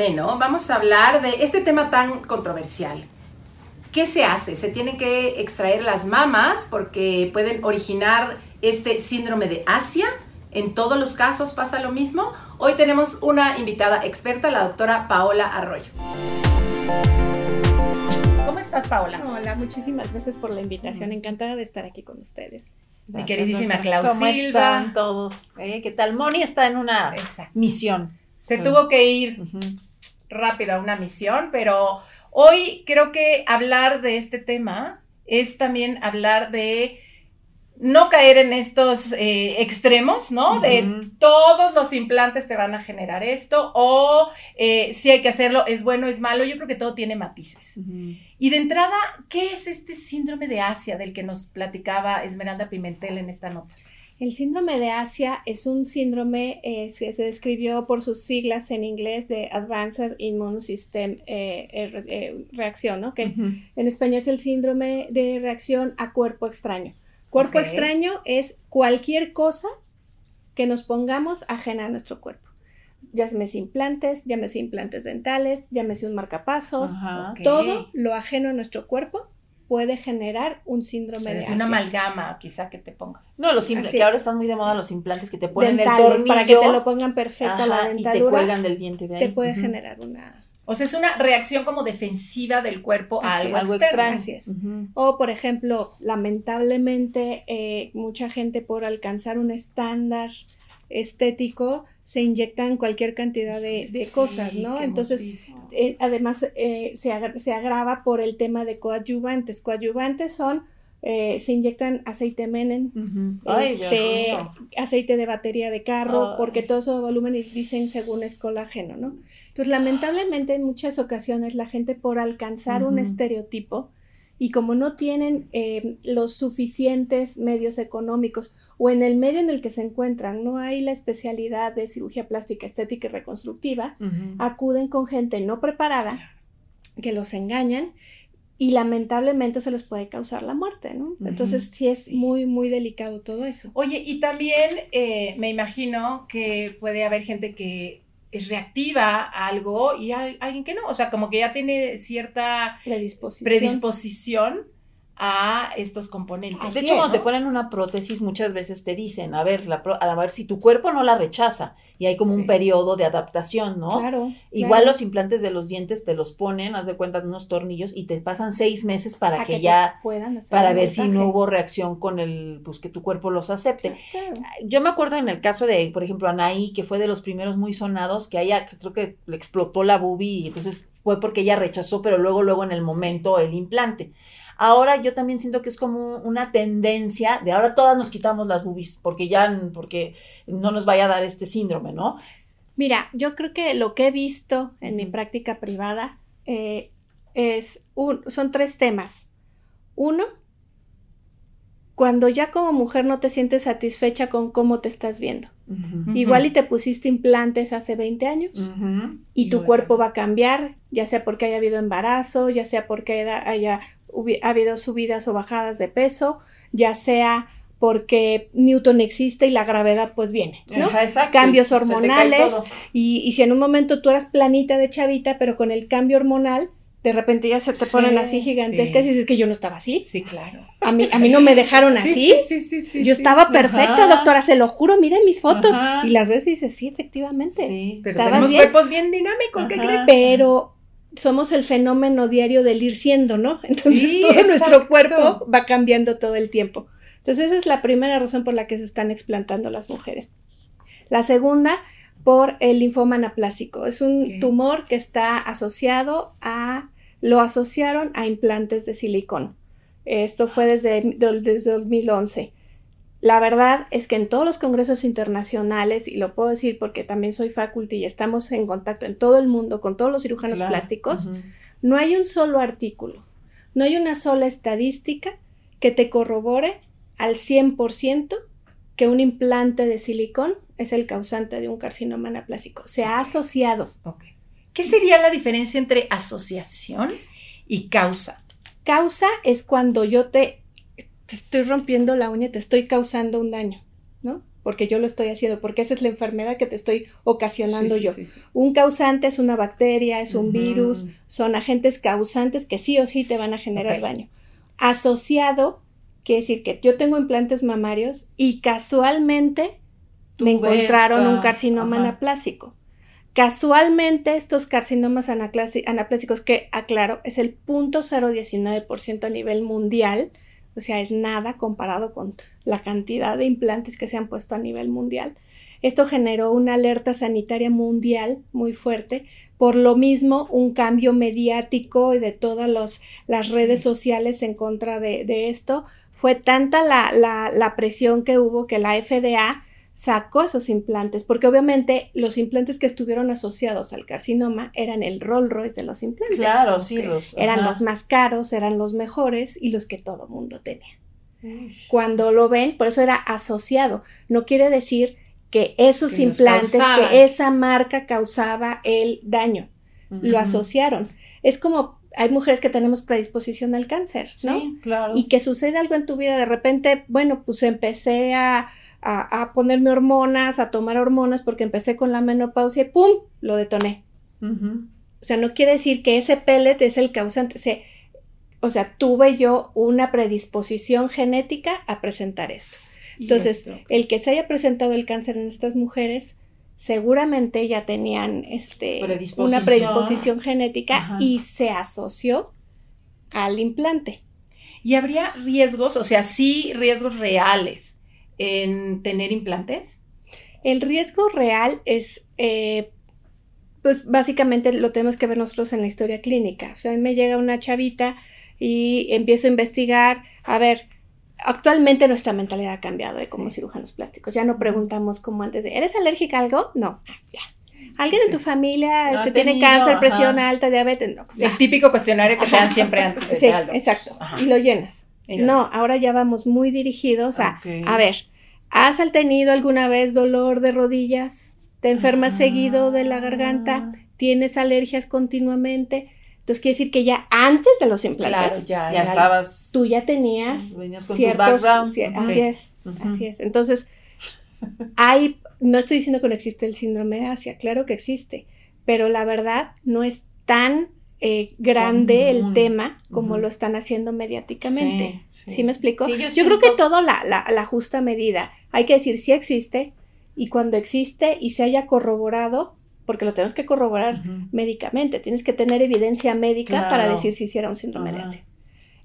Hoy en la Meno vamos a hablar de este tema tan controversial. ¿Qué se hace? Se tienen que extraer las mamas porque pueden originar este síndrome de Asia. En todos los casos pasa lo mismo. Hoy tenemos una invitada experta, la doctora Paola Arroyo. ¿Cómo estás, Paola? Hola, muchísimas gracias por la invitación. Encantada de estar aquí con ustedes. Mi queridísima Clau ¿Cómo están todos? ¿Eh? ¿Qué tal? Moni está en una Exacto. misión. Se tuvo que ir rápido a una misión, pero hoy creo que hablar de este tema es también hablar de no caer en estos eh, extremos, ¿no? De todos los implantes te van a generar esto o eh, si hay que hacerlo, es bueno, es malo. Yo creo que todo tiene matices. Y de entrada, ¿qué es este síndrome de Asia del que nos platicaba Esmeralda Pimentel en esta nota? El síndrome de Asia es un síndrome eh, que se describió por sus siglas en inglés de Advanced Immune System eh, eh, eh, Reacción, ¿no? Que en español es el síndrome de reacción a cuerpo extraño. Cuerpo extraño es cualquier cosa que nos pongamos ajena a nuestro cuerpo. Llámese implantes, llámese implantes dentales, llámese un marcapasos, todo lo ajeno a nuestro cuerpo puede generar un O síndrome sea, de Asia. una amalgama quizá que te ponga. No, los implantes, que es. ahora están muy de moda los implantes que te ponen dentales el tornillo para que te lo pongan perfecto la ajá, y te dentadura cuelgan del diente de ahí. te puede generar una O sea, es una reacción como defensiva del cuerpo a Así algo, es. extraño. Así es. O por ejemplo lamentablemente eh, mucha gente por alcanzar un estándar estético se inyectan cualquier cantidad de, de Sí, cosas, ¿no? Entonces, eh, además eh, se, agra- se agrava por el tema de coadyuvantes. Coadyuvantes son, eh, se inyectan aceite Dios este, aceite de batería de carro, Ay. porque todo eso volumen y dicen según es colágeno, ¿no? Entonces, lamentablemente en muchas ocasiones la gente por alcanzar un estereotipo y como no tienen eh, los suficientes medios económicos o en el medio en el que se encuentran, no hay la especialidad de cirugía plástica, estética y reconstructiva, acuden con gente no preparada que los engañan y lamentablemente se les puede causar la muerte, Entonces sí es sí. muy, muy delicado todo eso. Oye, y también eh, me imagino que puede haber gente que es reactiva a algo y hay alguien que no. O sea, como que ya tiene cierta Predisposición. predisposición a estos componentes. Así De hecho, es, cuando te ponen una prótesis, muchas veces te dicen, a ver, la pro- a ver si tu cuerpo no la rechaza y hay como Sí. un periodo de adaptación, ¿no? Claro. Igual claro. los implantes de los dientes te los ponen, haz de cuenta, de unos tornillos y te pasan seis meses para que, ya, puedan hacer para ver si no hubo reacción con el, pues que tu cuerpo los acepte. Claro. Yo me acuerdo en el caso de, por ejemplo, Anaí, que fue de los primeros muy sonados, que ella creo que le explotó la boobie y entonces fue porque ella rechazó, pero luego, luego en el momento el implante. Ahora yo también siento que es como una tendencia de ahora todas nos quitamos las boobies porque ya, porque no nos vaya a dar este síndrome, ¿no? Mira, yo creo que lo que he visto en mi Ujú. práctica privada eh, es un, son tres temas. Uno, cuando ya como mujer no te sientes satisfecha con cómo te estás viendo. Igual y te pusiste implantes hace 20 años y tu cuerpo va a cambiar, ya sea porque haya habido embarazo, ya sea porque haya habido subidas o bajadas de peso, ya sea porque Newton existe y la gravedad pues viene, ¿no? Cambios hormonales y, y, si en un momento tú eras planita de chavita, pero con el cambio hormonal, de repente ya se te ponen así gigantescas y dices que yo no estaba así. Sí, claro. A mí, a mí no me dejaron así. Sí, sí, sí, Yo estaba perfecta, doctora, se lo juro, miren mis fotos. Y las ves y dices, sí, efectivamente. Sí, pero tenemos cuerpos bien dinámicos, ¿qué crees? Pero somos el fenómeno diario del ir siendo, ¿no? Entonces todo nuestro cuerpo va cambiando todo el tiempo. Entonces esa es la primera razón por la que se están explantando las mujeres. La segunda, por el linfoma anaplásico. Es un tumor que está asociado a, lo asociaron a implantes de silicón. Esto fue desde, desde 2011. La verdad es que en todos los congresos internacionales, y lo puedo decir porque también soy faculty y estamos en contacto en todo el mundo con todos los cirujanos plásticos, no hay un solo artículo, no hay una sola estadística que te corrobore al 100% que un implante de silicón es el causante de un carcinoma anaplásico. Se ha asociado. ¿Qué sería la diferencia entre asociación y causa? Causa es cuando yo te, estoy rompiendo la uña, te estoy causando un daño, ¿no? Porque yo lo estoy haciendo, porque esa es la enfermedad que te estoy ocasionando yo. un causante es una bacteria, es un virus, son agentes causantes que sí o sí te van a generar daño. Asociado Quiere decir que yo tengo implantes mamarios y casualmente me encontraron un carcinoma anaplásico. Casualmente estos carcinomas anaplásicos, que aclaro, es el 0.019% a nivel mundial, o sea, es nada comparado con la cantidad de implantes que se han puesto a nivel mundial. Esto generó una alerta sanitaria mundial muy fuerte, por lo mismo un cambio mediático y de todas las redes sociales en contra de, de esto, fue tanta la, la, presión que hubo que la FDA sacó esos implantes, porque obviamente los implantes que estuvieron asociados al carcinoma eran el Rolls Royce de los implantes. Claro, sí, los, eran los más caros, eran los mejores y los que todo mundo tenía. Cuando lo ven, por eso era asociado. No quiere decir que esos implantes, que esa marca causaba el daño. Lo asociaron. Es como hay mujeres que tenemos predisposición al cáncer, ¿no? Sí, claro. Y que sucede algo en tu vida, de repente, bueno, pues empecé a, a, ponerme hormonas, a tomar hormonas porque empecé con la menopausia y ¡pum! lo detoné. O sea, no quiere decir que ese pellet es el causante. o sea, tuve yo una predisposición genética a presentar esto. Entonces, el que se haya presentado el cáncer en estas mujeres seguramente ya tenían este, una predisposición genética y se asoció al implante. ¿Y habría riesgos, o sea, sí riesgos reales en tener implantes? El riesgo real es, eh, pues básicamente lo tenemos que ver nosotros en la historia clínica. O sea, a mí me llega una chavita y empiezo a investigar, a ver, actualmente nuestra mentalidad ha cambiado ¿eh? como cirujanos plásticos. Ya no preguntamos como antes de, ¿eres alérgica a algo? No, ah, ya. ¿Alguien en tu familia que tiene cáncer, presión alta, diabetes? No. El típico cuestionario que te dan siempre antes de Sí, exacto. Y lo llenas. No, ahora ya vamos muy dirigidos a, a ver, ¿has tenido alguna vez dolor de rodillas? ¿Te enfermas seguido de la garganta? ¿Tienes alergias continuamente? Entonces quiere decir que ya antes de los implantes, ya, estabas. Tú ya tenías con ciertos. así es, así es. Entonces, hay, no estoy diciendo que no existe el síndrome de Asia, claro que existe, pero la verdad no es tan eh, grande el tema como lo están haciendo mediáticamente. Sí, me explico? yo, creo que todo la, la, la, justa medida. Hay que decir si existe y cuando existe y se haya corroborado, porque lo tenemos que corroborar médicamente, tienes que tener evidencia médica para decir si hiciera un síndrome de Asia.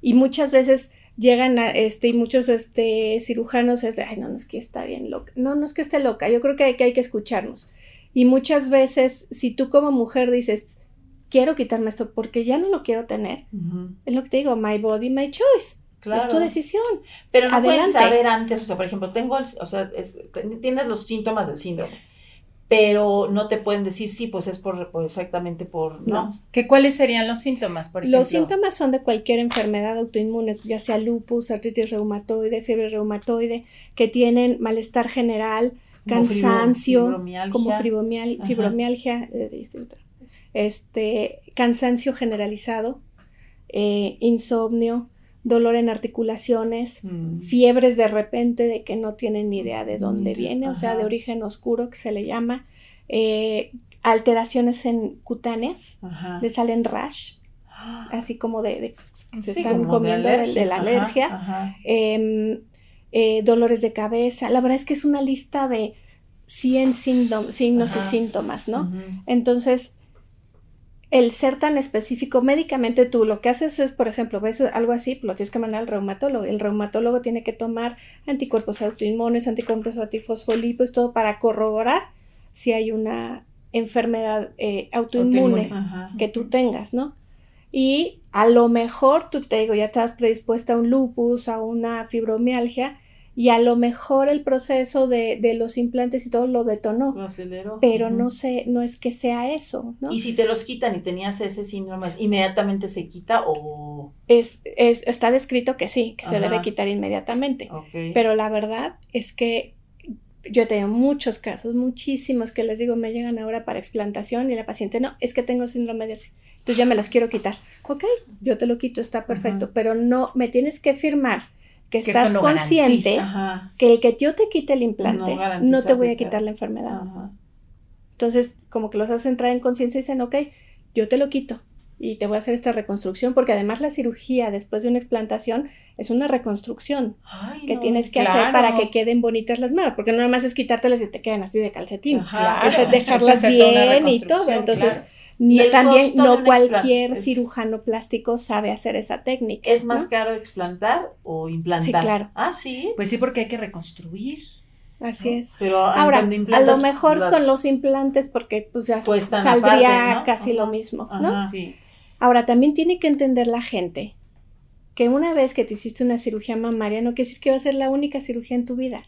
Y muchas veces llegan a, este, y muchos este, cirujanos es de, ay, no, no es que está bien loca, no, no es que esté loca, yo creo que hay, que hay que escucharnos. Y muchas veces, si tú como mujer dices, quiero quitarme esto porque ya no lo quiero tener, es lo que te digo, my body, my choice. Es tu decisión. Pero no puedes saber antes, o sea, por ejemplo, tengo, o sea, tienes los síntomas del síndrome pero no te pueden decir sí, pues es por, por exactamente por no. No. ¿Que ¿Cuáles serían los síntomas, por ejemplo? Los síntomas son de cualquier enfermedad autoinmune, ya sea lupus, artritis reumatoide, fiebre reumatoide, que tienen malestar general, Como cansancio, fibromialgia. como fibromial- fibromialgia, eh, distinto. Este, cansancio generalizado, eh, insomnio, dolor en articulaciones, Mm. fiebres de repente de que no tienen ni idea de dónde Mira, viene, o sea, de origen oscuro que se le llama, eh, alteraciones en cutáneas, Ajá. le salen rash, así como de, de- se Sí, están comiendo de, de la Ajá, alergia, em, eh, dolores de cabeza, la verdad es que es una lista de 100 síndom- signos y síntomas, ¿no? Entonces, el ser tan específico médicamente, tú lo que haces es, por ejemplo, ves algo así, lo tienes que mandar al reumatólogo. El reumatólogo tiene que tomar anticuerpos autoinmunes, anticuerpos antifosfolipos, todo para corroborar si hay una enfermedad eh, autoinmune, Ajá. que tú tengas, ¿no? Y a lo mejor tú te digo, ya estás predispuesta a un lupus, a una fibromialgia, y a lo mejor el proceso de, de los implantes y todo lo detonó Lo aceleró. pero no sé, no es que sea eso, ¿no? Y si te los quitan y tenías ese síndrome, ¿inmediatamente se quita o...? Es, es- está descrito que sí, que se debe quitar inmediatamente, pero la verdad es que yo he tenido muchos casos, muchísimos que les digo, me llegan ahora para explantación y la paciente, no, es que tengo síndrome de así, entonces ya me los quiero quitar. Ok, yo te lo quito, está perfecto, Ajá. pero no, me tienes que firmar que Que estás no consciente Ajá. que el que yo te quite el implante No te voy a quitar la enfermedad. Ajá. Entonces, como que los hace entrar en conciencia y dicen, ok, yo te lo quito y te voy a hacer esta reconstrucción, porque además la cirugía después de una explantación es una reconstrucción Ay, que no. tienes que claro. hacer para que queden bonitas las manos, porque no nada más es quitártelas y te quedan así de calcetín, Ajá. es dejarlas bien y todo. Entonces, claro. El también costo de no un cualquier es- cirujano plástico sabe hacer esa técnica. ¿Es más ¿no? caro explantar o implantar? Sí, claro. Ah, sí. Pues sí, porque hay que reconstruir. Así es. Pero Ahora, a lo mejor las- con los implantes, porque pues ya Cuestan saldría aparte, ¿no? casi lo Ajá. mismo, ¿no? Ajá. Sí. Ahora, también tiene que entender la gente que una vez que te hiciste una cirugía mamaria, no quiere decir que va a ser la única cirugía en tu vida.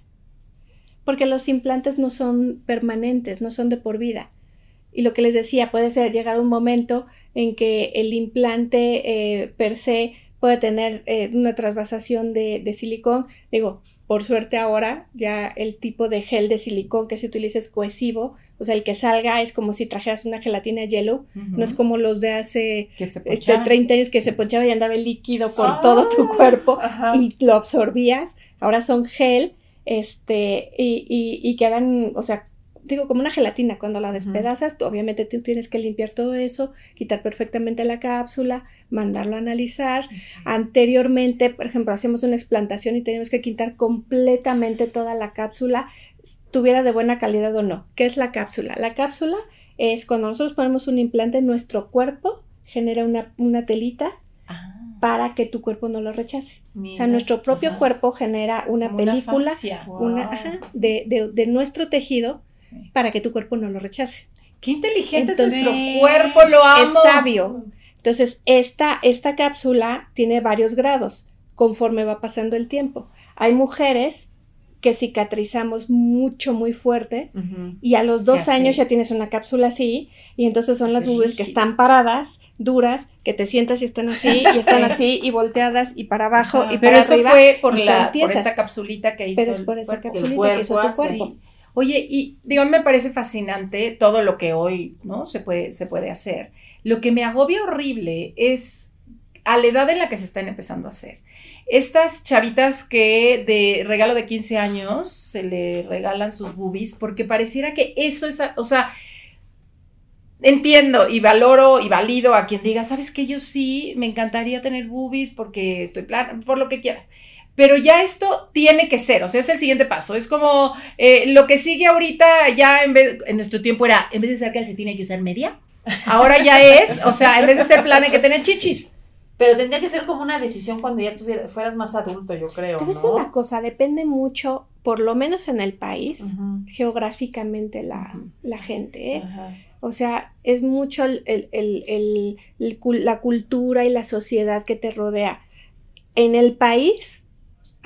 Porque los implantes no son permanentes, no son de por vida. Y lo que les decía, puede ser llegar un momento en que el implante eh, per se puede tener eh, una trasvasación de, de silicón. Digo, por suerte ahora ya el tipo de gel de silicón que se utiliza es cohesivo. O sea, el que salga es como si trajeras una gelatina yellow. No es como los de hace este, ponchaban. 30 años que se ponchaba y andaba el líquido por Ah, todo tu cuerpo Ajá. y lo absorbías. Ahora son gel, este, y, y, y quedan, o sea, digo, como una gelatina. Cuando la despedazas, tú, obviamente tú tienes que limpiar todo eso, quitar perfectamente la cápsula, mandarlo a analizar. Anteriormente, por ejemplo, hacíamos una explantación y teníamos que quitar completamente toda la cápsula, tuviera de buena calidad o no. ¿Qué es la cápsula? La cápsula es cuando nosotros ponemos un implante en nuestro cuerpo, genera una, una telita Ah, para que tu cuerpo no lo rechace. O sea, Mira. nuestro propio Ajá. cuerpo genera una como película una, Wow. ajá, de, de- de nuestro tejido Sí. para que tu cuerpo no lo rechace. Qué inteligente Entonces- es nuestro cuerpo, lo amo. Es sabio. Entonces, esta, esta cápsula tiene varios grados conforme va pasando el tiempo. Hay mujeres que cicatrizamos mucho, muy fuerte y a los dos años ya tienes una cápsula así y entonces son las nubes que están paradas, duras, que te sientas y están así y están así y volteadas y para abajo Ajá. y Pero para eso arriba. fue por, la, por esta capsulita que hizo Pero es el por esa cuerpo. capsulita que hizo tu cuerpo. Oye, y digo, me parece fascinante todo lo que hoy, ¿no? Se puede, se puede hacer. Lo que me agobia horrible es a la edad en la que se están empezando a hacer. Estas chavitas que de regalo de 15 años se le regalan sus boobies porque pareciera que eso es, o sea, entiendo y valoro y valido a quien diga, sabes que yo sí me encantaría tener boobies porque estoy plan, por lo que quieras. Pero ya esto tiene que ser, o sea, es el siguiente paso. Es como eh, lo que sigue ahorita, ya en vez, en nuestro tiempo era, en vez de usar calcetín hay que usar media. Ahora ya es, o sea, en vez de ser plan hay que tener chichis. Pero tendría que ser como una decisión cuando ya tuviera, fueras más adulto, yo creo, Te una cosa, depende mucho, por lo menos en el país, geográficamente la, gente. ¿eh? O sea, es mucho el- el- el- el- el cul- la cultura y la sociedad que te rodea. En el país,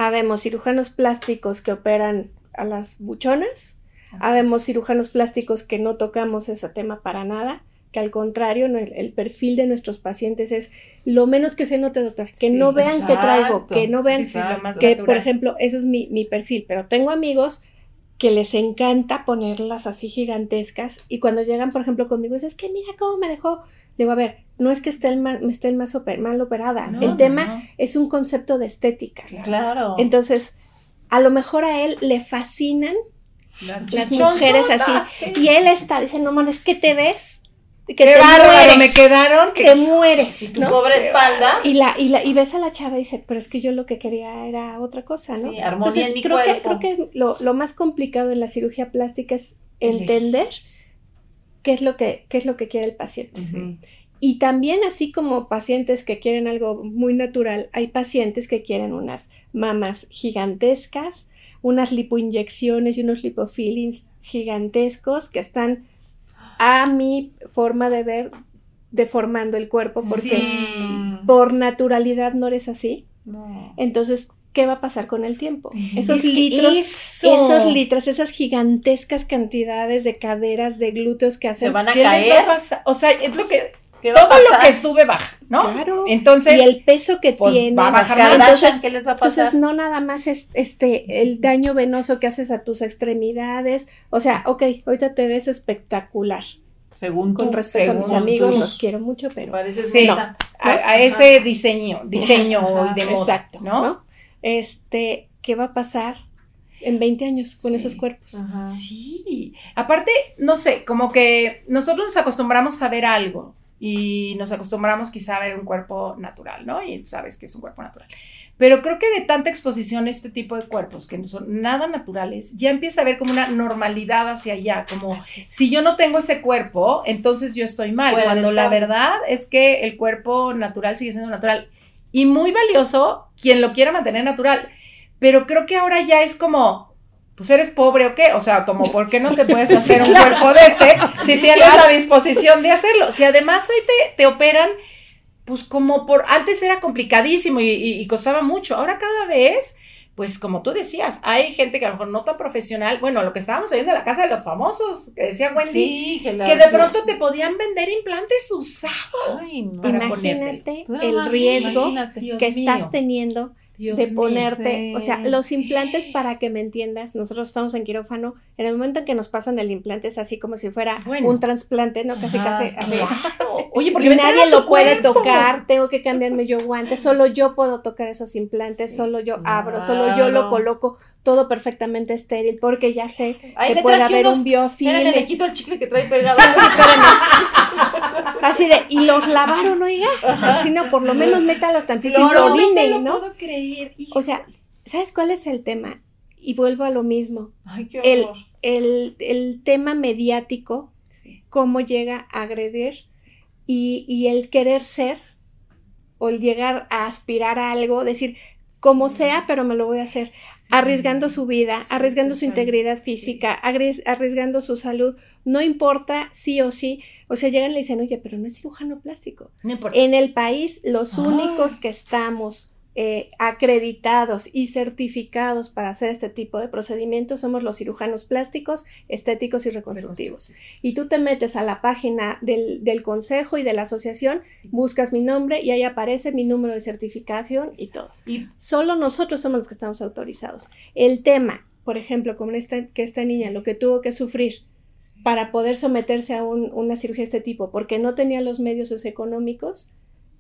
habemos cirujanos plásticos que operan a las buchonas, Habemos cirujanos plásticos que no tocamos ese tema para nada, que al contrario, el, el perfil de nuestros pacientes es lo menos que se note, doctor, que Sí, no vean que traigo, exacto. que no vean Sí, que, natural. por ejemplo, eso es mi, mi perfil, pero tengo amigos que les encanta ponerlas así gigantescas y cuando llegan, por ejemplo, conmigo, es, que mira cómo me dejó. Le digo, a ver, no es que estén más, estén más oper- mal operada, No, el no, tema no. es un concepto de estética. Claro. Entonces, a lo mejor a él le fascinan las mujeres así. sí. Y él está, dice, no mames, ¿qué te ves? Que Qué te bárbaro, mueres, me quedaron. que- te mueres, tu ¿no? pobre espalda. Y la, y la, y ves a la chava y dice, pero es que yo lo que quería era otra cosa, ¿no? Sí, armonía en mi creo cuerpo. que, creo que lo, lo más complicado en la cirugía plástica es entender qué es lo que, qué es lo que quiere el paciente. Y también así como pacientes que quieren algo muy natural, hay pacientes que quieren unas mamas gigantescas, unas lipoinyecciones y unos lipofillings gigantescos que están a mi forma de ver deformando el cuerpo porque Sí. por naturalidad no eres así. No. Entonces, ¿qué va a pasar con el tiempo? Esos Es litros, eso. esos litros, esas gigantescas cantidades de caderas, de glúteos que hacen. Se van a ¿Qué les va a caer. O sea, es lo que ¿Qué va a todo lo que sube baja, ¿no? Claro. Entonces, y el peso que pues, tiene. va a bajar más. Entonces, ¿qué les va a pasar? Entonces, no nada más es este el daño venoso que haces a tus extremidades. O sea, ok, ahorita te ves espectacular. según Con tú, respeto a mis amigos, tú. los quiero mucho, pero. Sí. a, a ese diseño, diseño Ajá, de moda, Exacto, ¿no? ¿no? Este, ¿qué va a pasar en 20 años con Sí. esos cuerpos? Ajá. Sí, aparte, no sé, como que nosotros nos acostumbramos a ver algo y nos acostumbramos quizá a ver un cuerpo natural, ¿no? Y sabes que es un cuerpo natural. Pero creo que de tanta exposición a este tipo de cuerpos que no son nada naturales, ya empieza a haber como una normalidad hacia allá, como si yo no tengo ese cuerpo, entonces yo estoy mal, Fuera cuando la verdad es que el cuerpo natural sigue siendo natural y muy valioso quien lo quiera mantener natural. Pero creo que ahora ya es como, pues eres pobre o qué, o sea, como, ¿por qué no te puedes hacer un cuerpo de este si tienes la disposición de hacerlo? Si además hoy te, te operan, pues como por, antes era complicadísimo y, y- y costaba mucho, ahora cada vez, pues como tú decías, hay gente que a lo mejor no tan profesional, bueno, lo que estábamos oyendo en la casa de los famosos, que decía Wendy, Sí, que, de pronto te podían vender implantes usados. Ay, no. para Imagínate el riesgo imagínate. Dios que mío. estás teniendo Dios de ponerte, o sea, los implantes para que me entiendas, nosotros estamos en quirófano, en el momento en que nos pasan el implante es así como si fuera Bueno. un trasplante, ¿no? Casi, Ajá, casi, así. Claro. Oye, porque nadie lo puede tocar, tengo que cambiarme yo guantes, solo yo puedo tocar esos implantes, Sí. solo yo abro, solo yo lo coloco, todo perfectamente estéril, porque ya sé que puede haber unos- un biofilm. Le quito el chicle que trae pegado. Así de, y los lavaron, oiga. Si no, por lo menos métalos tantito y no ¿no? puedo creer. O sea, ¿sabes cuál es el tema? Y vuelvo a lo mismo. Ay, qué El, el, el tema mediático, Sí. cómo llega a agredir y, y el querer ser o el llegar a aspirar a algo, decir, como sea, pero me lo voy a hacer, arriesgando su vida, arriesgando su integridad física, arries- arriesgando su salud, no importa sí o sí, o sea, llegan y le dicen, oye, pero no es cirujano plástico. No importa. En el país, los Ay. únicos que estamos eh, acreditados y certificados para hacer este tipo de procedimientos somos los cirujanos plásticos, estéticos y reconstructivos. Y tú te metes a la página del, del consejo y de la asociación, buscas mi nombre y ahí aparece mi número de certificación y todo. Y Solo nosotros somos los que estamos autorizados. El tema, por ejemplo, como esta, que esta niña lo que tuvo que sufrir para poder someterse a un- una cirugía de este tipo, porque no tenía los medios socioeconómicos,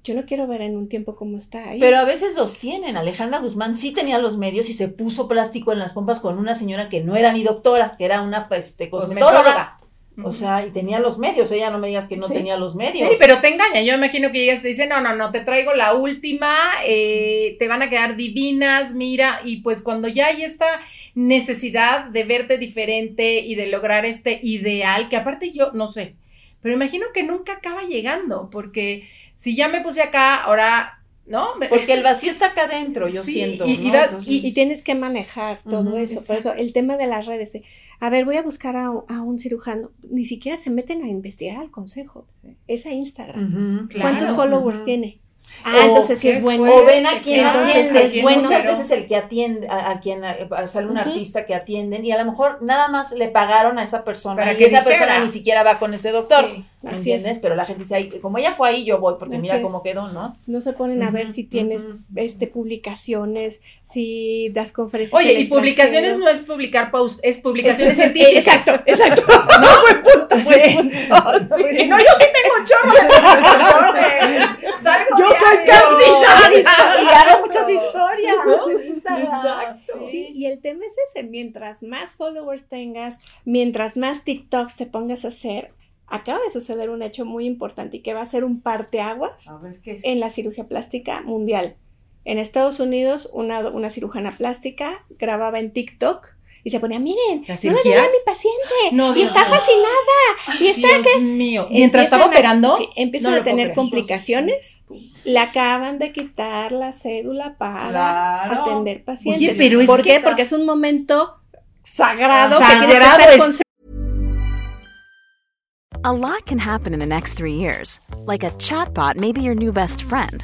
yo no quiero ver en un tiempo cómo está ahí. Pero a veces los tienen. Alejandra Guzmán sí tenía los medios y se puso plástico en las pompas con una señora que no era ni doctora, que era una este, cosmetóloga. O sea, y tenía los medios. Ella no me digas que no Sí. tenía los medios. Sí, pero te engaña. Yo me imagino que llegas y te dicen, no, no, no, te traigo la última, eh, te van a quedar divinas, mira, y pues cuando ya hay esta necesidad de verte diferente y de lograr este ideal, que aparte yo, no sé, pero imagino que nunca acaba llegando, porque si ya me puse acá, ahora, ¿no? Porque el vacío está acá adentro, yo Sí, siento. y- y ¿no? va- Entonces- y, y tienes que manejar todo eso. Por eso, el tema de las redes. de, a ver, voy a buscar a, a un cirujano. Ni siquiera se meten a investigar al consejo. Sí. Es a Instagram. ¿Cuántos claro, followers tiene? Ah, O- entonces sí es bueno. O ven a quien atiende. es bueno. Muchas veces el que atiende, a, a quien a- a- sale un artista que atienden y a lo mejor nada más le pagaron a esa persona Para y que esa dijera. persona ni siquiera va con ese doctor. Sí, ¿Me así entiendes? es. Pero la gente dice, "Ay, como ella fue ahí, yo voy, porque Así mira es. cómo quedó, ¿no? No se ponen a ver si tienes este publicaciones, si das conferencias. Oye, y publicaciones no es publicar post, es publicaciones científicas. Exacto, exacto. No, buen punto. Sí. buen punto. Pues si no, yo sí tengo un chorro de. Salgo Yo soy candidata. Y hago muchas historias. Exacto. Sí, y el tema es ese, mientras más followers tengas, mientras más TikToks te pongas a hacer, acaba de suceder un hecho muy importante y que va a ser un parteaguas A ver qué. en la cirugía plástica mundial. En Estados Unidos, una, una cirujana plástica grababa en TikTok y se ponía, miren, ¿Las no le cirugías? a mi paciente No, y está fascinada y está Dios mío. Mientras estaba a- operando, sí, empiezan no a tener complicaciones. Le acaban de quitar la cédula para Claro. atender pacientes. Oye, pero es ¿Por que qué? Porque es un momento sagrado, que tienes que Sagrado estar. A lot can happen in the next three years. Like a chatbot may be your new best friend.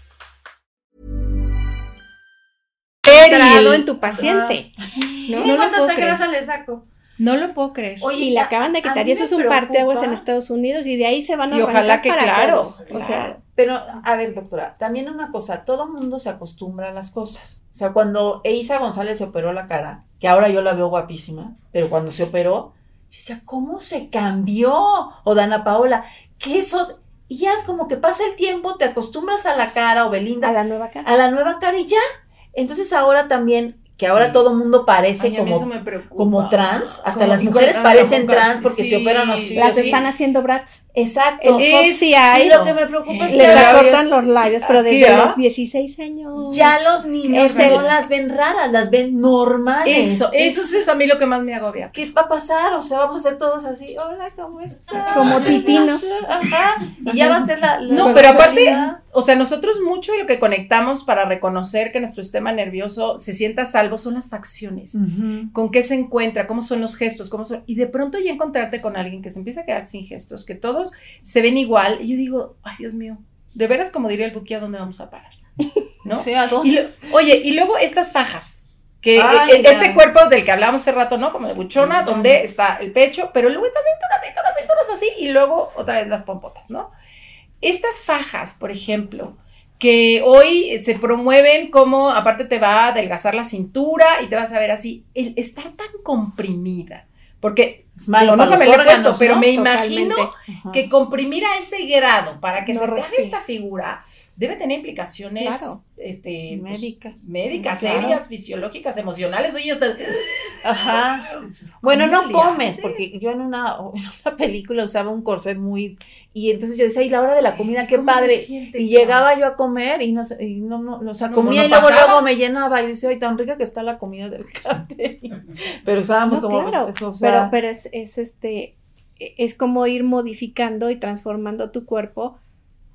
Concentrado en tu paciente. ¿no? ¿Y No lo cuánta grasa le saco? No lo puedo creer. Oye, Y le a- acaban de quitar. Y eso es un parteaguas en Estados Unidos y de ahí se van a Y ojalá que para claro, todos. O sea, claro. Pero, a ver, doctora, también una cosa, todo mundo se acostumbra a las cosas. O sea, cuando Eiza González se operó la cara, que ahora yo la veo guapísima, pero cuando se operó, yo decía, ¿cómo se cambió? O Dana Paola, ¿qué eso? Y ya como que pasa el tiempo, te acostumbras a la cara o Belinda, a la nueva cara. a la nueva cara y ya. Entonces ahora también, que ahora todo mundo parece Ay, como, como trans, hasta Como- las mujeres parecen trans porque se operan así. Las están haciendo brats. Exacto. El Es- Y lo que me preocupa es que les acortan los labios, pero desde ¿ah? los 16 años. Ya los niños el- no las ven raras, las ven normales. Eso, eso es a mí lo que más me agobia. ¿Qué va a pasar? O sea, vamos a ser todos así, hola, ¿cómo estás? Como titinos. Ajá. Y ya va a ser la... la- No, pero aparte, o sea, nosotros mucho de lo que conectamos para reconocer que nuestro sistema nervioso se sienta a son las facciones. Con qué se encuentra, cómo son los gestos, cómo son, y de pronto ya encontrarte con alguien que se empieza a quedar sin gestos, que todos se ven igual, y yo digo, ay Dios mío, de veras como diría el buque, ¿a dónde vamos a parar? ¿No? Sí, ¿a dónde? Y lo- oye, y luego estas fajas, que Ay, eh, este cuerpo del que hablábamos hace rato, ¿no? Como de buchona, Buchona. donde está el pecho, pero luego estas cinturas, cinturas, cinturas así, y luego otra vez las pompotas, ¿no? Estas fajas, por ejemplo, que hoy se promueven como, aparte te va a adelgazar la cintura y te vas a ver así, el estar tan comprimida, porque Es malo para nunca me he puesto, órganos, pero ¿no? me Totalmente. imagino Ajá. que comprimir a ese grado para que No se te haga respira. esta figura debe tener implicaciones Claro. este, pues, Médicas. médicas, Claro. serias, fisiológicas, emocionales. Oye, hasta... Ajá. Bueno, no ¿Cómo le comes, haces? porque yo en una, en una película usaba un corset muy... Y entonces yo decía, y la hora de la comida, qué ¿Cómo se padre. siente, Y llegaba yo a comer y no, sé- y no, no, o sea, No, comía no y luego, luego me llenaba y decía, ay, tan rica que está la comida del catering. Pero estábamos No, como, claro, o sea, pero, pero es, es este, es como ir modificando y transformando tu cuerpo,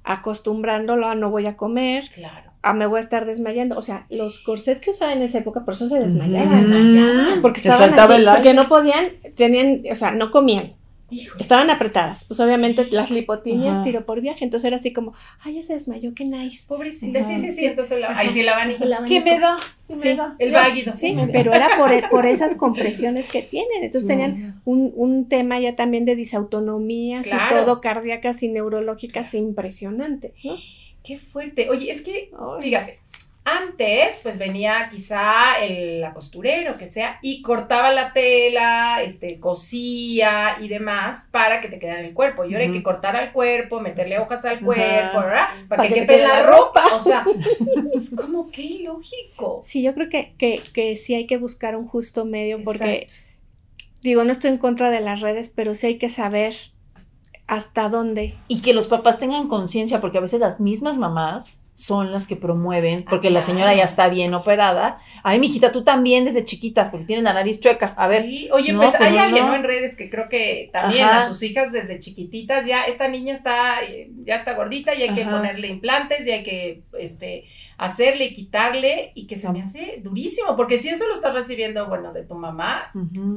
acostumbrándolo a no voy a comer, Claro. a me voy a estar desmayando. O sea, los corsets que usaban en esa época, por eso se Ujú. desmayaban. Porque estaban así, el porque no podían, tenían, o sea, no comían. Hijo. Estaban apretadas. Pues obviamente las lipotimias tiró por viaje. Entonces era así como, ay, ya se desmayó, qué nice. Pobrecita. Sí, sí, sí. Entonces, la... ahí sí abanico. El ¿qué me da? ¿Qué Sí, me da? El váguido. Sí, pero era por, por esas compresiones que tienen. Entonces tenían un, un tema ya también de disautonomías Claro. y todo cardíacas y neurológicas impresionantes, ¿no? Qué fuerte. Oye, es que, fíjate, Antes, pues venía quizá el, la costurera o que sea y cortaba la tela, este, cosía y demás para que te quedara el cuerpo. Y ahora hay que cortar al cuerpo, meterle hojas al cuerpo, ¿verdad? Para, que, quede la ropa. O sea, es como que ilógico. Sí, yo creo que, que, que, sí hay que buscar un justo medio porque, digo, no estoy en contra de las redes, pero sí hay que saber hasta dónde. Y que los papás tengan conciencia, porque a veces las mismas mamás son las que promueven, ah, porque la señora ya está bien operada. Ay, mijita, tú también desde chiquita, porque tienes la nariz chueca. A ver. Oye, pues, pues hay alguien, ¿no? En redes que creo que también a sus hijas desde chiquititas, ya esta niña está, ya está gordita y hay que ponerle implantes y hay que, este, hacerle, quitarle y que se me hace durísimo, porque si eso lo estás recibiendo, bueno, de tu mamá,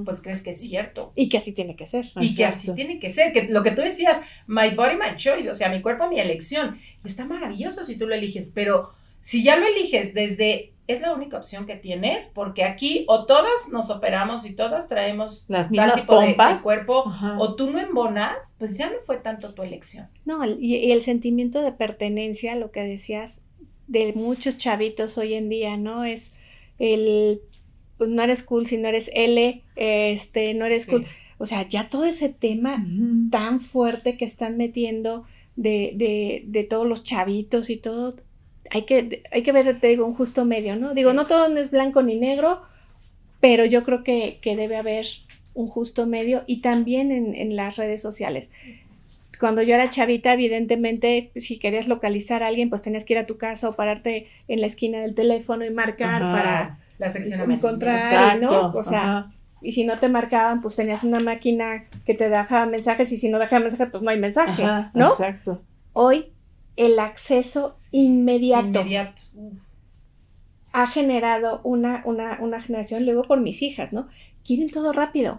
pues crees que es cierto. Y que así tiene que ser. Y que así tiene que ser, que lo que tú decías, my body, my choice, o sea, mi cuerpo, mi elección, está maravilloso si tú lo eliges, pero si ya lo eliges desde es la única opción que tienes, porque aquí o todas nos operamos y todas traemos las mismas pompas de, cuerpo, o tú no embonas, pues ya no fue tanto tu elección. No, y, el sentimiento de pertenencia, lo que decías, de muchos chavitos hoy en día, ¿no? Es el, pues no eres cool si no eres L, este, no eres cool. O sea, ya todo ese tema tan fuerte que están metiendo de, de, de, todos los chavitos y todo, hay que, hay que ver, te digo, un justo medio, ¿no? Digo, no todo es blanco ni negro, pero yo creo que, que debe haber un justo medio y también en, en las redes sociales cuando yo era chavita, evidentemente, si querías localizar a alguien, pues tenías que ir a tu casa o pararte en la esquina del teléfono y marcar para la sección encontrar, ¿no? O sea, y si no te marcaban, pues tenías una máquina que te dejaba mensajes y si no dejaba mensajes, pues no hay mensaje, ¿no? Exacto. Hoy el acceso inmediato, inmediato. Ha generado una, una, una generación, luego por mis hijas, ¿no? quieren todo rápido.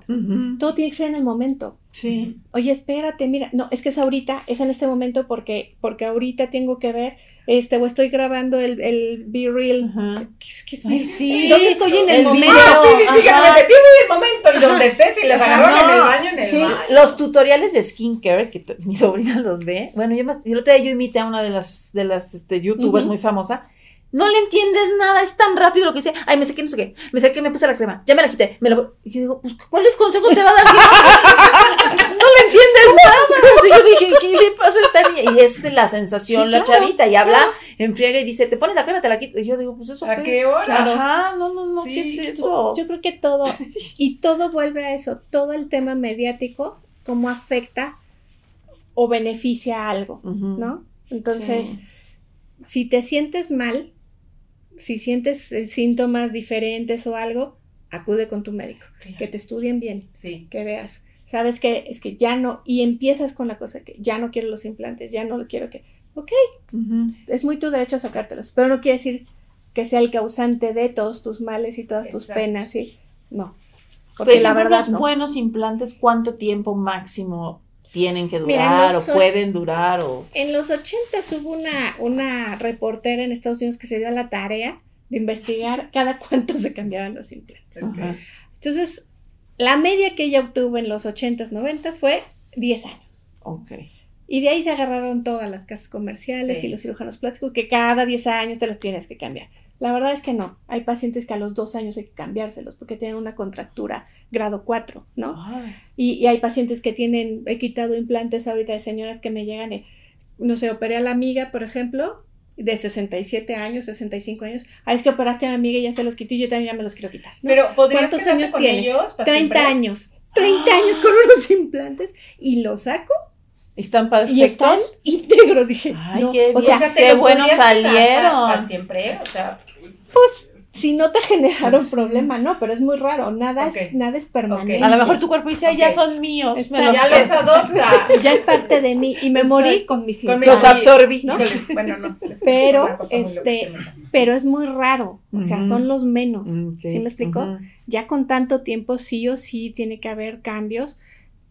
Todo tiene que ser en el momento. Sí. Oye, espérate, mira, no, es que es ahorita, es en este momento porque, porque ahorita tengo que ver, este, o estoy grabando el, el Be Real. ¿Qué, qué, sí. ¿Dónde estoy en el, momento? Ah, sí, sí, sí, que el momento y donde estés y les agarraron en el baño, en el sí. Los tutoriales de skincare, que mi sobrina los ve, bueno, yo, yo, yo imité a una de las, de las este, youtubers muy famosa, no le entiendes nada, es tan rápido lo que dice. Ay, me sé que no sé qué, me sé que me puse la crema, ya me la quité, me lo... Y yo digo, pues, ¿cuáles consejos te va a dar no, le entiendes nada? Y yo dije, ¿qué le pasa a esta niña? Y es la sensación, la chavita, y habla, enfriega y dice, te pones la crema, te la quito. Y yo digo, pues eso. ¿A qué, hora? Ajá, no, no, no, ¿qué es eso? Yo creo que todo, y todo vuelve a eso, todo el tema mediático, cómo afecta o beneficia algo, ¿no? Entonces, si te sientes mal, si sientes eh, síntomas diferentes o algo, acude con tu médico, que te estudien bien, sí. que veas. Sabes que es que ya no, y empiezas con la cosa que ya no quiero los implantes, ya no lo quiero que, ok, es muy tu derecho a sacártelos, pero no quiere decir que sea el causante de todos tus males y todas tus penas, ¿sí? No. Porque la verdad, los buenos implantes, ¿cuánto tiempo máximo tienen que durar o pueden durar o... En los 80 hubo una, una reportera en Estados Unidos que se dio a la tarea de investigar cada cuánto se cambiaban los implantes. Entonces, la media que ella obtuvo en los 80s, 90s fue 10 años. Ok. Y de ahí se agarraron todas las casas comerciales y los cirujanos plásticos que cada 10 años te los tienes que cambiar. La verdad es que no. Hay pacientes que a los dos años hay que cambiárselos porque tienen una contractura grado 4, ¿no? Y, hay pacientes que tienen, he quitado implantes ahorita de señoras que me llegan, y, no sé, operé a la amiga, por ejemplo, de 67 años, 65 años. Ah, es que operaste a mi amiga y ya se los quité y yo también ya me los quiero quitar. Pero ¿cuántos años tienes? 30 años. 30 años con unos implantes y los saco están perfectos. Y están íntegros, dije. Ay, qué, o sea, qué bueno salieron. Para siempre, o sea. Pues si no te generaron pues problema, no, pero es muy raro, nada, es, nada es permanente. A lo mejor tu cuerpo dice, ya son míos, me los ya los adopta. ya es parte de mí y me morí con mis hijos. Los absorbí. ¿no? Bueno, no. Pero, este, pero es muy raro, o sea, son los menos, ¿sí me explicó? Ya con tanto tiempo sí o sí tiene que haber cambios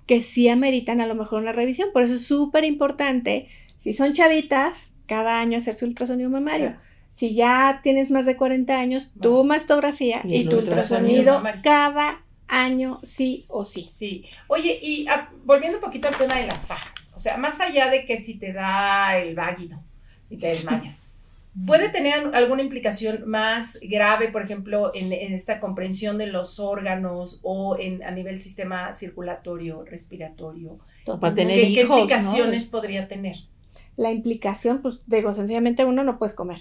que sí ameritan a lo mejor una revisión, por eso es súper importante, si son chavitas, cada año hacer su ultrasonido mamario si ya tienes más de 40 años, tu mastografía y, tu ultrasonido cada año sí o sí. Sí. Oye, y ah, volviendo un poquito al tema de las fajas, o sea, más allá de que si te da el váguido y te desmayas, ¿Puede tener alguna implicación más grave, por ejemplo, en, esta comprensión de los órganos o en, a nivel sistema circulatorio, respiratorio? Para tener ¿Qué, implicaciones podría tener? La implicación, pues digo, sencillamente uno no puedes comer.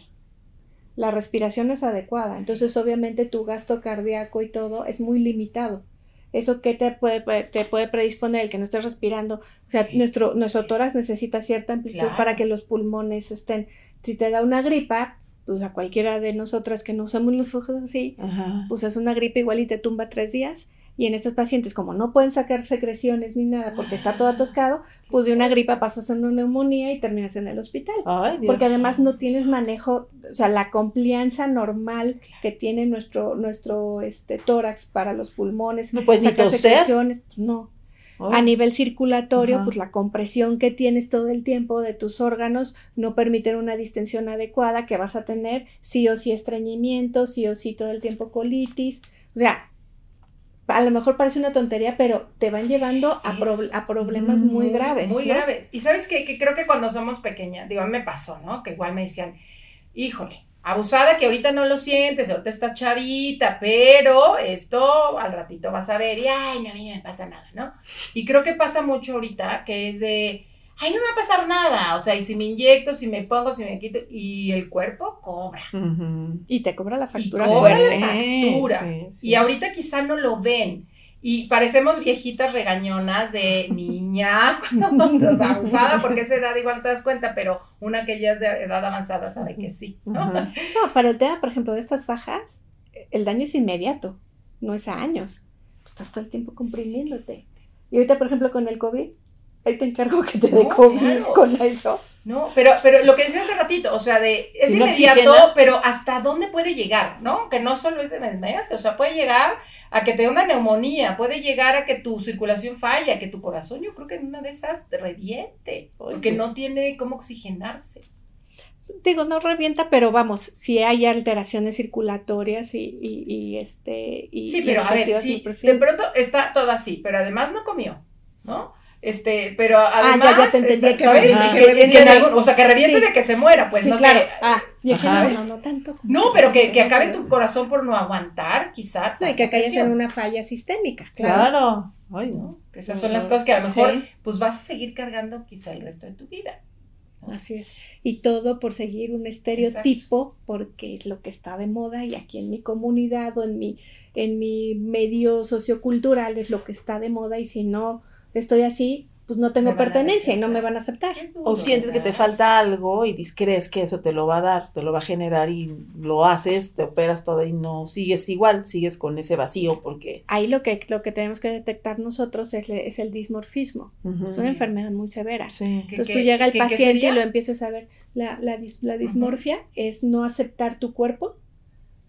La respiración no es adecuada, entonces obviamente tu gasto cardíaco y todo es muy limitado. ¿Eso qué te puede, te puede predisponer el que no estés respirando? O sea, nuestro, nuestro tórax necesita cierta amplitud para que los pulmones estén. Si te da una gripa, pues a cualquiera de nosotras que no usamos los focos así, pues es una gripa igual y te tumba tres días. Y en estos pacientes, como no pueden sacar secreciones ni nada porque está todo atascado, pues de una gripa pasas a una neumonía y terminas en el hospital. porque además no tienes manejo, o sea, la complianza normal que tiene nuestro, nuestro este, tórax para los pulmones. No puedes ni toser. Pues no. A nivel circulatorio, pues la compresión que tienes todo el tiempo de tus órganos no permiten una distensión adecuada que vas a tener sí o sí estreñimiento, sí o sí todo el tiempo colitis. O sea, a lo mejor parece una tontería, pero te van llevando a, a problemas muy, graves. Muy graves. Y sabes qué? que creo que cuando somos pequeñas, digo, a mí me pasó, ¿no? Que igual me decían, híjole, abusada que ahorita no lo sientes, ahorita está chavita, pero esto al ratito vas a ver y, ay, no, a mí no me pasa nada, ¿no? Y creo que pasa mucho ahorita, que es de, ay, no me va a pasar nada. O sea, y si me inyecto, si me pongo, si me quito, y el cuerpo cobra. Y te cobra la factura. Y cobra la factura. Y ahorita quizá no lo ven. Y parecemos viejitas regañonas de niña, o sea, abusada, porque esa edad igual te das cuenta, pero una que ya es de edad avanzada sabe que sí. ¿no? no, para el tema, por ejemplo, de estas fajas, el daño es inmediato, no es a años. Pues estás todo el tiempo comprimiéndote. Y ahorita, por ejemplo, con el COVID, ahí te encargo que te dé COVID con eso. No, pero, pero lo que decía hace ratito, o sea, de es inmediato, pero hasta dónde puede llegar, ¿no? Que no solo es de mes, o sea, puede llegar a que te dé una neumonía, puede llegar a que tu circulación falle, a que tu corazón, yo creo que en una de esas te reviente, porque no tiene cómo oxigenarse. Digo, no revienta, pero vamos, si hay alteraciones circulatorias y, y, este... Y, sí, pero a ver, sí, de pronto está todo así, pero además no comió, ¿no? Este, pero además. Ah, ya, ya te entendí este, que, ¿sabes? que, o sea, que reviente de que se muera, pues, no claro. ah, y no, no, no tanto. No, pero que, que acabe tu corazón por no aguantar, quizá. No, y que caigas en una falla sistémica. Claro. Ay, no. Esas son las cosas que a lo mejor, pues vas a seguir cargando quizá el resto de tu vida. Así es. Y todo por seguir un estereotipo, porque es lo que está de moda y aquí en mi comunidad o en mi, en mi medio sociocultural es lo que está de moda y si no estoy así, pues no tengo pertenencia y no me van a aceptar. O sientes que te falta algo y crees que eso te lo va a dar, te lo va a generar y lo haces, te operas todo y no sigues igual, sigues con ese vacío porque... Ahí lo que, lo que tenemos que detectar nosotros es, es el dismorfismo. Es una enfermedad muy severa. Entonces tú llega el paciente y lo empiezas a ver. La, la, la dismorfia es no aceptar tu cuerpo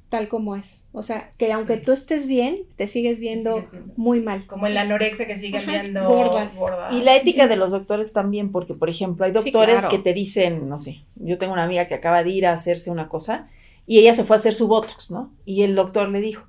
tal como es. O sea, que aunque tú estés bien, te sigues viendo, muy mal. Como en la anorexia que siguen viendo gordas. Y la ética de los doctores también, porque por ejemplo, hay doctores que te dicen, no sé, yo tengo una amiga que acaba de ir a hacerse una cosa y ella se fue a hacer su botox, ¿no? Y el doctor le dijo,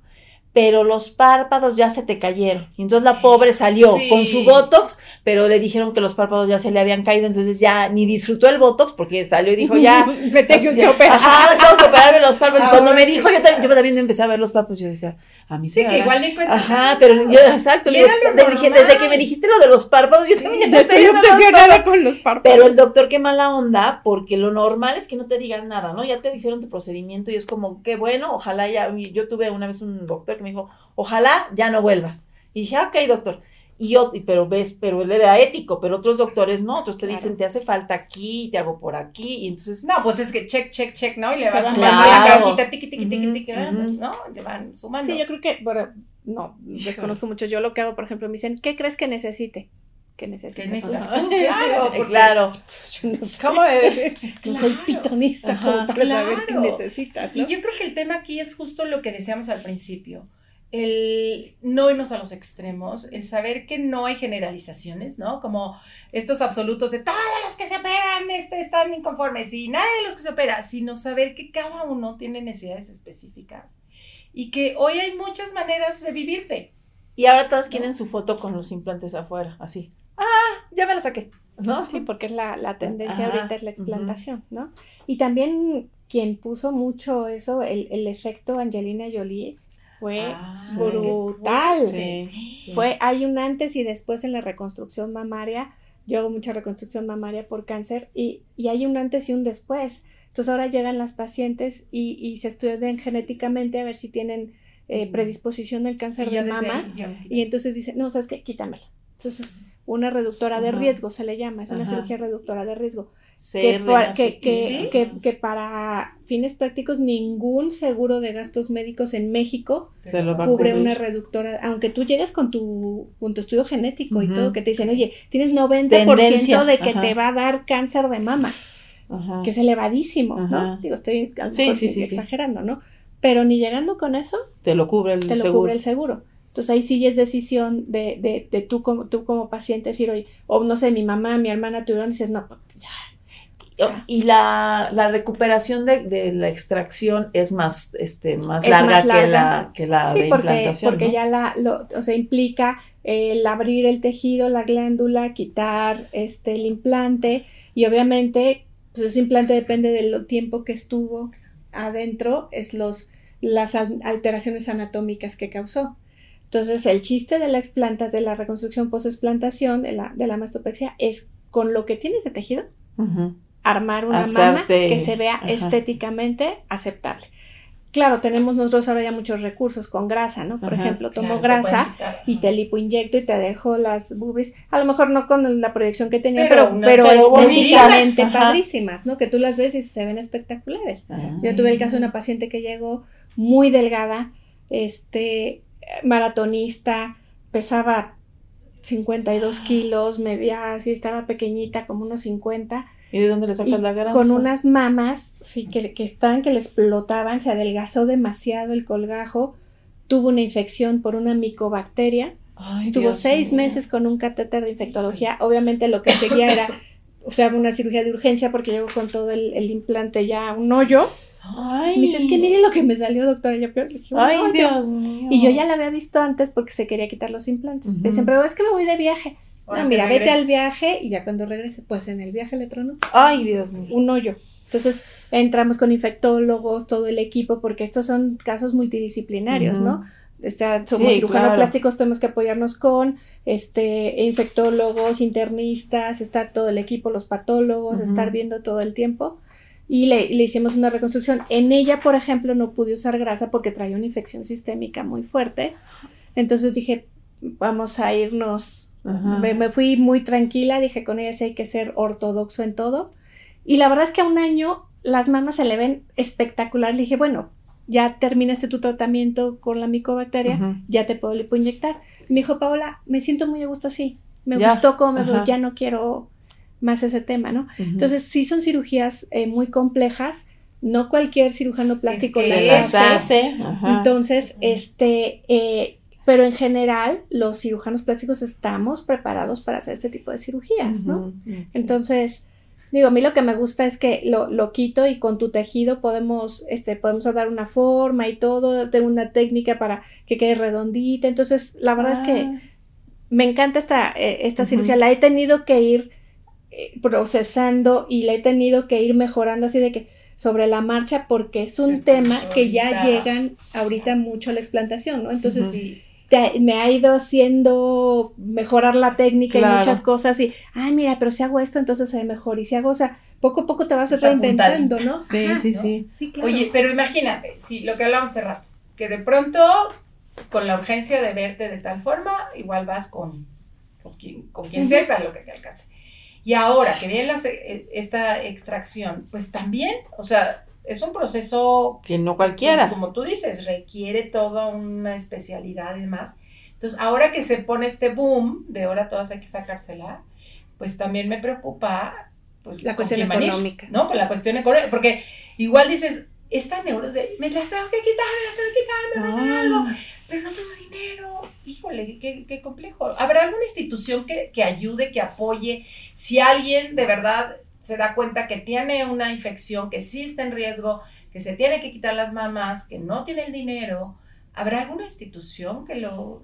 pero los párpados ya se te cayeron. Y entonces la pobre salió con su Botox, pero le dijeron que los párpados ya se le habían caído, entonces ya ni disfrutó el Botox porque salió y dijo, ya. me tengo que operar. Ajá, tengo que operarme los párpados. y cuando me dijo, yo también, yo también empecé a ver los párpados, yo decía, a mí sí. que igual ni cuenta. Ajá, pero yo, exacto. Le dije, desde que me dijiste lo de los párpados, yo también estoy obsesionada con los párpados. Pero el doctor, qué mala onda, porque lo normal es que no te digan nada, ¿no? Ya te hicieron tu procedimiento y es como, qué bueno, ojalá ya. Yo tuve una vez un doctor que me dijo, ojalá ya no vuelvas. Y dije, ah, ok, doctor. Y yo, pero ves, pero él era ético, pero otros doctores no, otros te dicen, te hace falta aquí, te hago por aquí, y entonces... No, pues es que check, check, check, ¿no? Y le vas sumando la cajita, tiqui, tiqui, tiqui, tiqui, ¿no? Le van sumando. Sí, yo creo que, bueno, no, desconozco mucho, yo lo que hago, por ejemplo, me dicen, ¿qué crees que necesite? ¿Qué necesitas? claro, claro. Yo no sé. ¿Cómo es? No soy pitonista como para saber qué necesitas, ¿no? Y yo creo que el tema aquí es justo lo que decíamos al principio el no irnos a los extremos, el saber que no hay generalizaciones, ¿no? Como estos absolutos de todos los que se operan este, están inconformes y nadie de los que se opera, sino saber que cada uno tiene necesidades específicas y que hoy hay muchas maneras de vivirte. Y ahora todas quieren su foto con los implantes afuera, así. Ah, ya me la saqué, ¿no? Sí, porque es la, tendencia ahorita es la explantación, ¿no? Y también quien puso mucho eso, el, el efecto Angelina Jolie, fue Ah, brutal. Sí, sí. Fue, hay un antes y después en la reconstrucción mamaria. Yo hago mucha reconstrucción mamaria por cáncer y, y hay un antes y un después. Entonces ahora llegan las pacientes y, y se estudian genéticamente a ver si tienen eh, predisposición al cáncer de mama. ahí Y entonces dicen, no, sabes qué, quítamela. Entonces, una reductora de riesgo se le llama, es una Ajá. cirugía reductora de riesgo. Que, para- que, que, para fines prácticos ningún seguro de gastos médicos en México Se lo va a cubre una reductora, aunque tú llegues con tu, con tu estudio genético y todo, que te dicen, oye, tienes 90% Tendencia, de que te va a dar cáncer de mama, Ajá. que es elevadísimo, ¿no? Digo, estoy a lo Sí, mejor sí, sí, sí. exagerando, ¿no? Pero ni llegando con eso, Te lo cubre el te lo seguro. cubre el seguro. Entonces ahí sí es decisión de, de, de tú, como, tú como paciente decir, oye, o no sé, mi mamá, mi hermana tuvieron, y dices, no, pues, ya. Y la, la recuperación de, de la extracción es más, este, más Es larga, más Que, la, que la Sí, de porque, implantación. porque ¿no? ya la, lo, o sea, implica el abrir el tejido, la glándula, quitar este, el implante y obviamente, pues ese implante depende del tiempo que estuvo adentro, es los, las al- alteraciones anatómicas que causó. Entonces, el chiste de la explantas, de la reconstrucción post-explantación, de la, de la mastopexia, es con lo que tienes de tejido, armar una mama Hacerte- que se vea ajá. estéticamente aceptable. Claro, tenemos nosotros ahora ya muchos recursos con grasa, ¿no? Por Ajá, ejemplo, tomo Claro, grasa y te lipoinyecto y te dejo las boobies, a lo mejor no con la proyección que tenía, Pero pero, unas- pero, pero estéticamente bonitas, padrísimas, ¿no? Que tú las ves y se ven espectaculares. Ah. Yo tuve el caso de una paciente que llegó muy delgada, este, maratonista, pesaba 52 kilos, medía así, estaba pequeñita, como unos 50, ¿Y de dónde le y sacas la grasa? con unas mamas, sí, que, que estaban, que le explotaban, se adelgazó demasiado el colgajo, tuvo una infección por una micobacteria, Ay, estuvo Dios seis meses con un catéter de infectología, obviamente lo que seguía era, o sea, una cirugía de urgencia porque llegó con todo el, el implante ya un hoyo, Ay. me dice, es que mire lo que me salió, doctora, yo peor, le dije, "Un Ay, hoyo". Dios mío. Y yo ya la había visto antes porque se quería quitar los implantes. Me dicen, pero es que me voy de viaje. Ahora No, que mira, vete al viaje y ya cuando regrese, pues en el viaje le tronó Ay, Dios mío. un hoyo. Entonces entramos con infectólogos, todo el equipo, porque estos son casos multidisciplinarios. ¿no? O sea, somos Sí, cirujanos claro. plásticos, tenemos que apoyarnos con este infectólogos, internistas, estar todo el equipo, los patólogos, estar viendo todo el tiempo. Y le, le hicimos una reconstrucción. En ella, por ejemplo, no pude usar grasa porque traía una infección sistémica muy fuerte. Entonces dije, vamos a irnos Ajá. me, me fui muy tranquila, dije con ella sí hay que ser ortodoxo en todo. Y la verdad es que a un año las mamas se le ven espectacular. Le dije, bueno, ya terminaste tu tratamiento con la micobacteria, Ujú. ya te puedo lipoinyectar. Y me dijo, Paola, me siento muy a gusto así. Me Ya, gustó cómo me ajá. ya no quiero más ese tema, ¿no? Entonces, sí son cirugías eh, muy complejas. No cualquier cirujano plástico que las Se las hace. Ajá. Entonces, este, eh, pero en general, los cirujanos plásticos estamos preparados para hacer este tipo de cirugías, ¿no? Entonces, digo, a mí lo que me gusta es que lo, lo quito y con tu tejido podemos, este, podemos dar una forma y todo, tengo una técnica para que quede redondita. Entonces, la verdad es que Ah. me encanta esta, eh, esta cirugía. La he tenido que ir procesando y la he tenido que ir mejorando así de que sobre la marcha porque es un Sí, tema que ya llegan ahorita mucho a la explantación, ¿no? Entonces Ujú. Sí. te- me ha ido haciendo mejorar la técnica y Claro. muchas cosas y, ay, mira, pero si hago esto, entonces se mejor y si hago, o sea, poco a poco te vas reinventando. ¿no? Sí, Ajá, sí, ¿no? sí. Sí, claro. Oye, pero imagínate, sí, lo que hablábamos hace rato, que de pronto, con la urgencia de verte de tal forma, igual vas con, con quien, con quien Ujú. sepa lo que te alcance. Y ahora que viene esta extracción, pues también, o sea, es un proceso Que no cualquiera. Como tú dices, requiere toda una especialidad y demás. Entonces, ahora que se pone este boom de ahora todas hay que sacársela, pues también me preocupa pues, La cuestión ir, económica. ¿no? Con la cuestión económica. Porque igual dices, esta neuro de, me las tengo que quitar, me las tengo que quitar, me van a dar algo, Ah. pero no tengo dinero. Híjole, qué, qué complejo. ¿Habrá alguna institución que, que ayude, que apoye? Si alguien de verdad se da cuenta que tiene una infección, que sí está en riesgo, que se tiene que quitar las mamas, que no tiene el dinero, ¿habrá alguna institución que lo,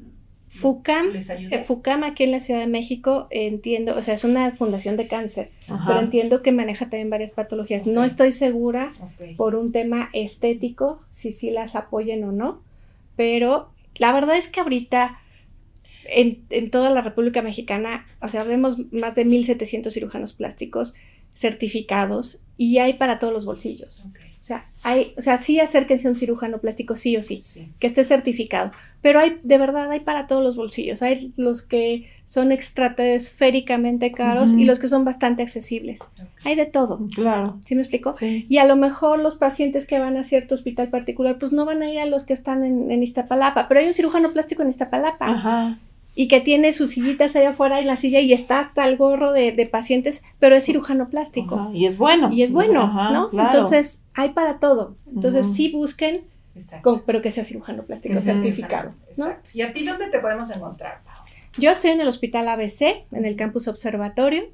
FUCAM, eh, FUCAM aquí en la Ciudad de México, entiendo, o sea, es una fundación de cáncer, pero entiendo que maneja también varias patologías. No estoy segura por un tema estético, si sí las apoyen o no, pero la verdad es que ahorita en, en toda la República Mexicana, o sea, vemos más de 1.700 cirujanos plásticos certificados y hay para todos los bolsillos. O sea, hay, o sea, sí acérquense a un cirujano plástico, sí o sí, que esté certificado. Pero hay, de verdad, hay para todos los bolsillos. Hay los que son estratosféricamente caros y los que son bastante accesibles. Hay de todo. Claro. ¿Sí me explico? Y a lo mejor los pacientes que van a cierto hospital particular, pues no van a ir a los que están en, en Iztapalapa, pero hay un cirujano plástico en Iztapalapa. Ajá y que tiene sus sillitas allá afuera en la silla y está hasta el gorro de, pacientes, pero es cirujano plástico. Y es bueno. Y es bueno, ¿no? Entonces, hay para todo. Entonces, sí busquen, pero que sea cirujano plástico certificado. ¿Y a ti dónde te podemos encontrar, Yo estoy en el Hospital ABC, en el Campus Observatorio.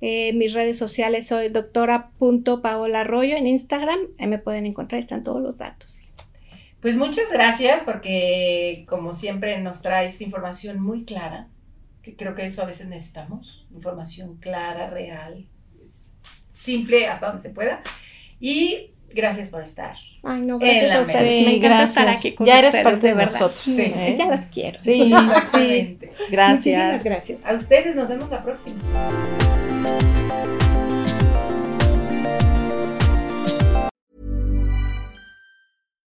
Eh, mis redes sociales soy doctora.paolarroyo en Instagram. Ahí me pueden encontrar, están todos los datos. Pues muchas gracias porque como siempre nos traes información muy clara, que creo que eso a veces necesitamos, información clara, real, simple hasta donde se pueda. Y gracias por estar. Ay, no, gracias a ustedes. Me encanta estar aquí con ya eres parte de, nosotros. Sí, ¿eh? Ya las quiero. Sí, sí. Gracias. Muchísimas gracias. A ustedes nos vemos la próxima.